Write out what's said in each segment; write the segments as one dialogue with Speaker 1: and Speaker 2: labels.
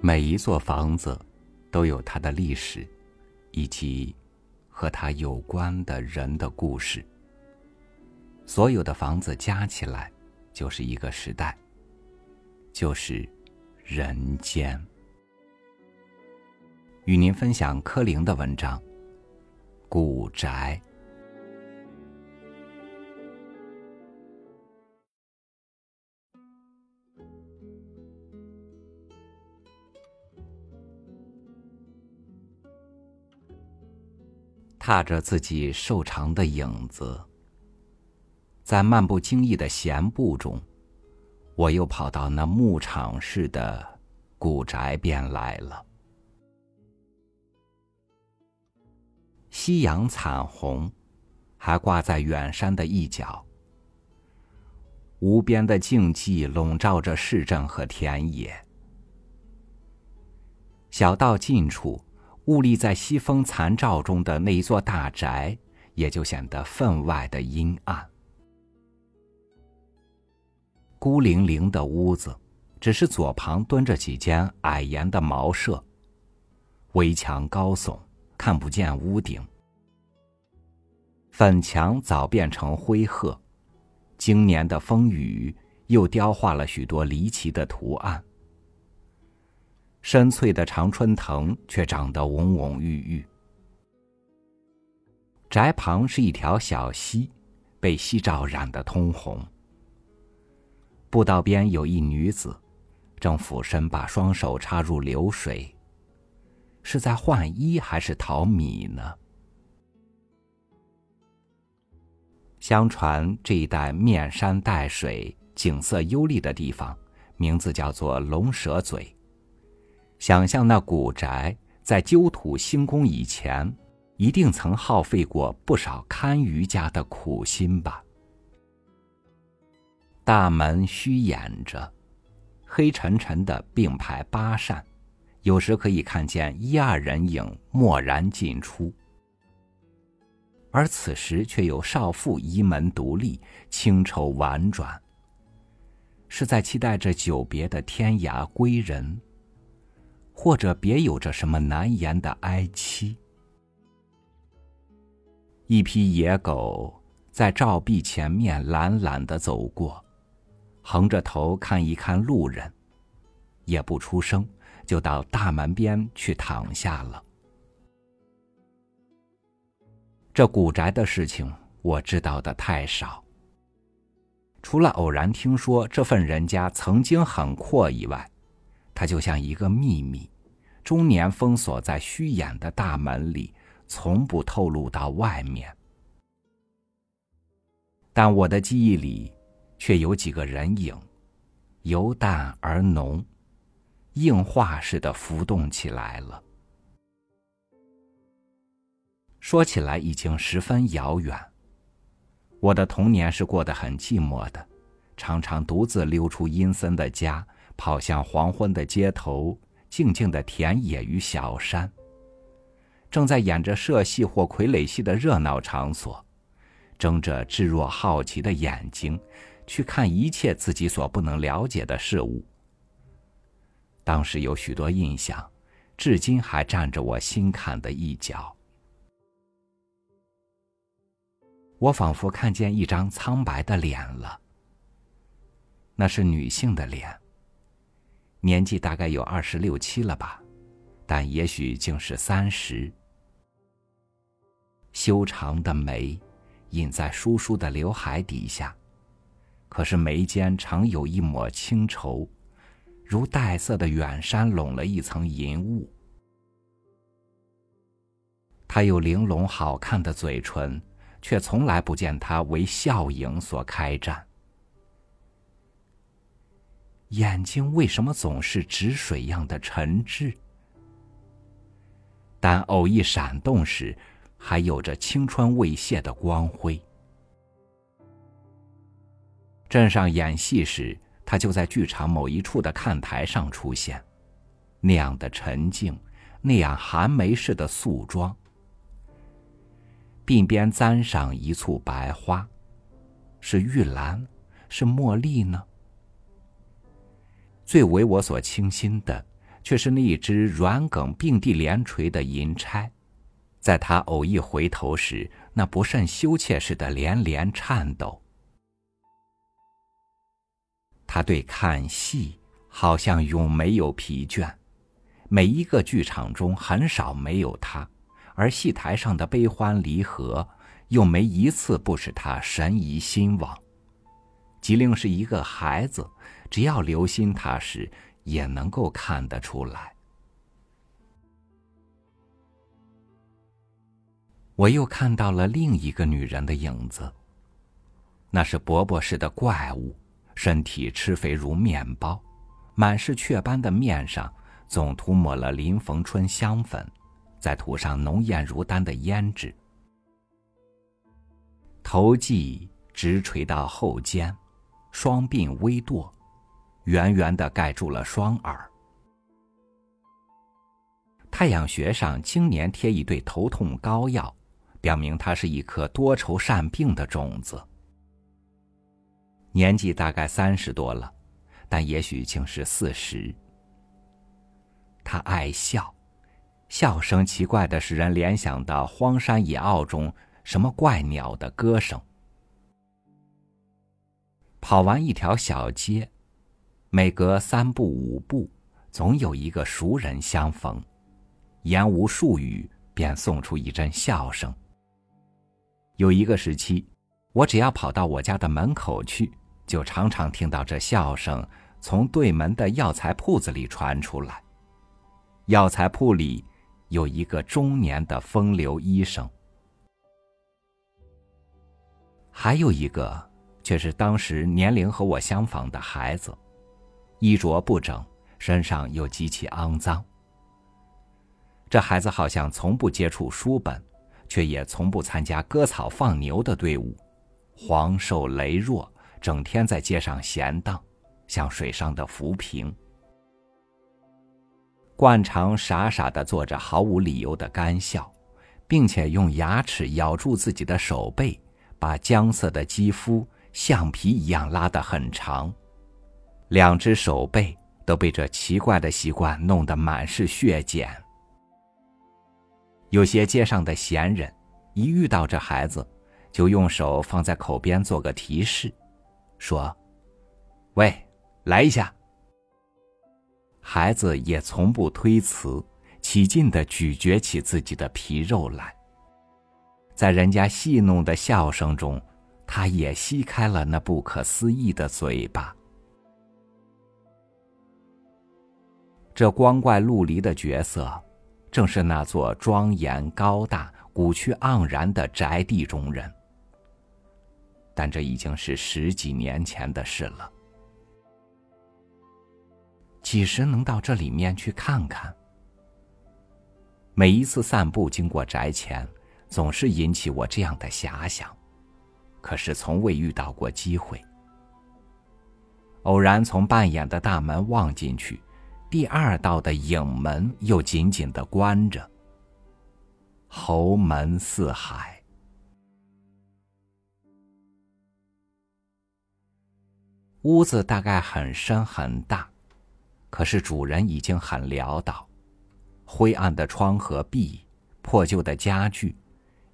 Speaker 1: 每一座房子都有它的历史，以及和它有关的人的故事。所有的房子加起来，就是一个时代，就是人间。与您分享柯林的文章《古宅》。踏着自己瘦长的影子，在漫不经意的闲步中，我又跑到那牧场似的古宅边来了。夕阳惨红，还挂在远山的一角。无边的静寂笼罩着市镇和田野。小道近处。兀立在西风残照中的那一座大宅，也就显得分外的阴暗。孤零零的屋子，只是左旁蹲着几间矮檐的茅舍。围墙高耸，看不见屋顶。粉墙早变成灰褐，经年的风雨又雕画了许多离奇的图案。深翠的常春藤却长得蓊蓊郁郁。宅旁是一条小溪，被夕照染得通红。步道边有一女子，正俯身把双手插入流水，是在换衣还是淘米呢？相传这一带面山带水、景色优丽的地方，名字叫做龙蛇嘴。想象那古宅在旧土兴工以前，一定曾耗费过不少堪舆家的苦心吧。大门虚掩着，黑沉沉的并排八扇，有时可以看见一二人影蓦然进出。而此时却有少妇移门独立，轻愁婉转，是在期待着久别的天涯归人。或者别有着什么难言的哀戚。一批野狗在照壁前面懒懒的走过，横着头看一看路人，也不出声，就到大门边去躺下了。这古宅的事情我知道的太少，除了偶然听说这份人家曾经很阔以外。它就像一个秘密，终年封锁在虚掩的大门里，从不透露到外面。但我的记忆里，却有几个人影，由淡而浓，硬化似的浮动起来了。说起来已经十分遥远。我的童年是过得很寂寞的，常常独自溜出阴森的家。跑向黄昏的街头，静静的田野与小山。正在演着社戏或傀儡戏的热闹场所，睁着稚若好奇的眼睛，去看一切自己所不能了解的事物。当时有许多印象，至今还占着我心坎的一角。我仿佛看见一张苍白的脸了，那是女性的脸。年纪大概有二十六七了吧，但也许竟是三十。修长的眉，隐在疏疏的刘海底下，可是眉间常有一抹清愁，如黛色的远山拢了一层银雾。他有玲珑好看的嘴唇，却从来不见他为笑影所开展。眼睛为什么总是止水样的沉滞？但偶一闪动时，还有着青春未泄的光辉。镇上演戏时，他就在剧场某一处的看台上出现，那样的沉静，那样寒梅似的素妆，鬓边簪上一簇白花，是玉兰，是茉莉呢？最为我所倾心的，却是那一只软梗并蒂连垂的银钗，在他偶一回头时，那不甚羞怯似的连连颤抖。他对看戏好像永没有疲倦，每一个剧场中很少没有他，而戏台上的悲欢离合又没一次不使他神怡心往。即令是一个孩子，只要留心他时，也能够看得出来。我又看到了另一个女人的影子。那是伯伯似的怪物，身体吃肥如面包，满是雀斑的面上总涂抹了林逢春香粉，再涂上浓艳如丹的胭脂，头髻直垂到后肩。双鬓微堕，圆圆的盖住了双耳。太阳穴上经年贴一对头痛膏药，表明他是一颗多愁善病的种子。年纪大概三十多了，但也许竟是四十。他爱笑，笑声奇怪的使人联想到荒山野坳中什么怪鸟的歌声。跑完一条小街，每隔三步五步，总有一个熟人相逢，言无数语，便送出一阵笑声。有一个时期，我只要跑到我家的门口去，就常常听到这笑声从对门的药材铺子里传出来。药材铺里有一个中年的风流医生，还有一个。却是当时年龄和我相仿的孩子，衣着不整，身上又极其肮脏。这孩子好像从不接触书本，却也从不参加割草放牛的队伍，黄瘦羸弱，整天在街上闲荡，像水上的浮萍。惯常傻傻的做着毫无理由的干笑，并且用牙齿咬住自己的手背，把僵涩的肌肤。橡皮一样拉得很长，两只手背都被这奇怪的习惯弄得满是血茧。有些街上的闲人，一遇到这孩子，就用手放在口边做个提示，说：“喂，来一下。”孩子也从不推辞，起劲的咀嚼起自己的皮肉来，在人家戏弄的笑声中。他也吸开了那不可思议的嘴巴。这光怪陆离的角色，正是那座庄严高大、古趣盎然的宅地中人。但这已经是十几年前的事了。几时能到这里面去看看？每一次散步经过宅前，总是引起我这样的遐想。可是从未遇到过机会。偶然从半掩的大门望进去，第二道的影门又紧紧的关着。侯门似海，屋子大概很深很大，可是主人已经很潦倒，灰暗的窗和壁，破旧的家具，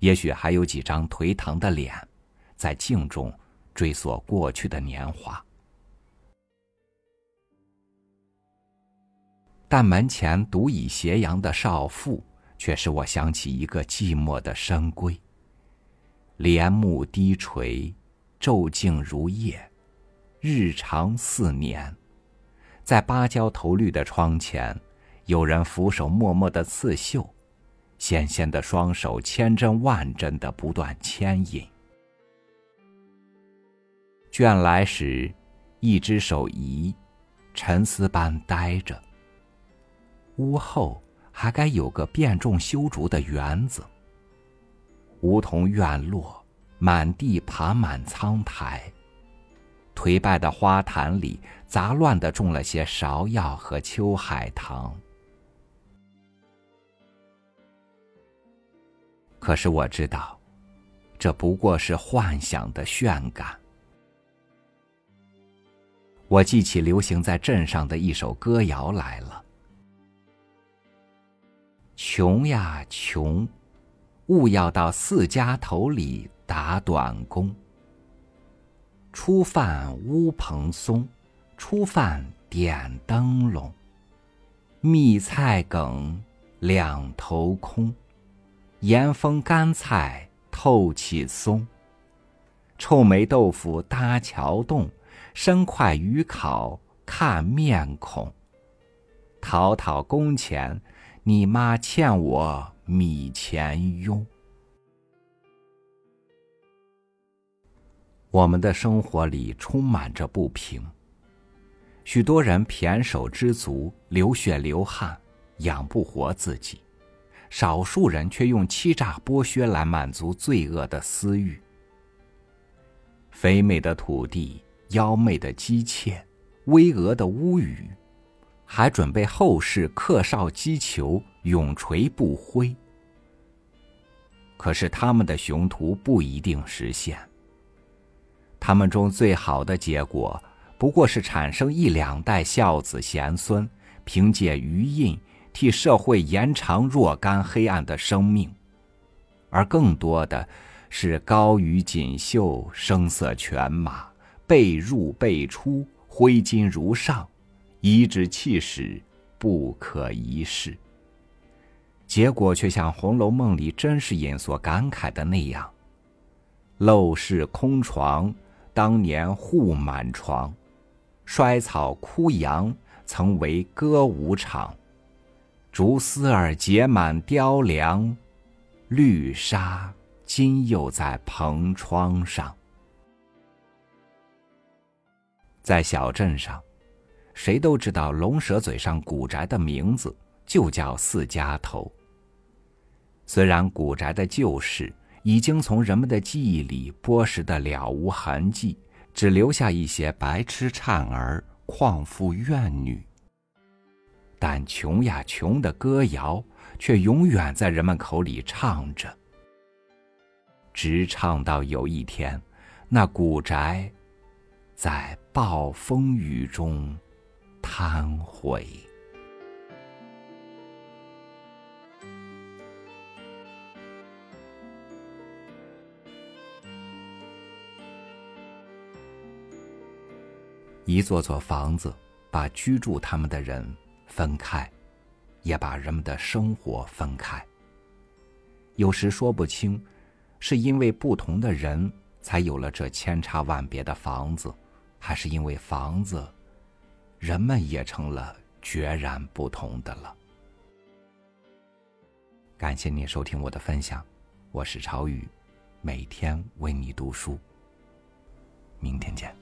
Speaker 1: 也许还有几张颓唐的脸。在镜中追索过去的年华，但门前独倚斜阳的少妇，却使我想起一个寂寞的深闺。帘幕低垂，昼静如夜，日长似年。在芭蕉头绿的窗前，有人俯首默默的刺绣，纤纤的双手千针万针的不断牵引。卷来时，一只手移，沉思般呆着。屋后还该有个遍种修竹的园子。梧桐院落，满地爬满苍苔。颓败的花坛里，杂乱的种了些芍药和秋海棠。可是我知道，这不过是幻想的渲感。我记起流行在镇上的一首歌谣来了。穷呀穷，勿要到四家头里打短工。初饭乌蓬松，初饭点灯笼。蜜菜梗，两头空。盐风干菜透气松。臭霉豆腐搭桥洞，生块鱼烤看面孔。讨讨工钱，你妈欠我米钱用。我们的生活里充满着不平，许多人胼手知足，流血流汗，养不活自己；少数人却用欺诈剥削来满足罪恶的私欲。肥美的土地，妖媚的姬妾，巍峨的屋宇，还准备后世客少击球，永垂不灰。可是他们的雄图不一定实现。他们中最好的结果，不过是产生一两代孝子贤孙，凭借余荫替社会延长若干黑暗的生命；而更多的，是高于锦绣，声色犬马，背入背出，挥金如上，颐指气使，不可一世。结果却像《红楼梦》里甄士隐所感慨的那样：“陋室空床。”当年户满床，衰草枯杨，曾为歌舞场。竹丝儿结满雕梁，绿纱今又在蓬窗上。在小镇上，谁都知道龙蛇嘴上古宅的名字就叫四家头。虽然古宅的旧事。已经从人们的记忆里剥蚀的了无痕迹，只留下一些白痴颤儿、旷妇怨女。但穷呀穷的歌谣，却永远在人们口里唱着，直唱到有一天，那古宅，在暴风雨中贪毁。一座座房子，把居住他们的人分开，也把人们的生活分开。有时说不清，是因为不同的人才有了这千差万别的房子，还是因为房子，人们也成了决然不同的了。感谢你收听我的分享，我是朝雨，每天为你读书。明天见。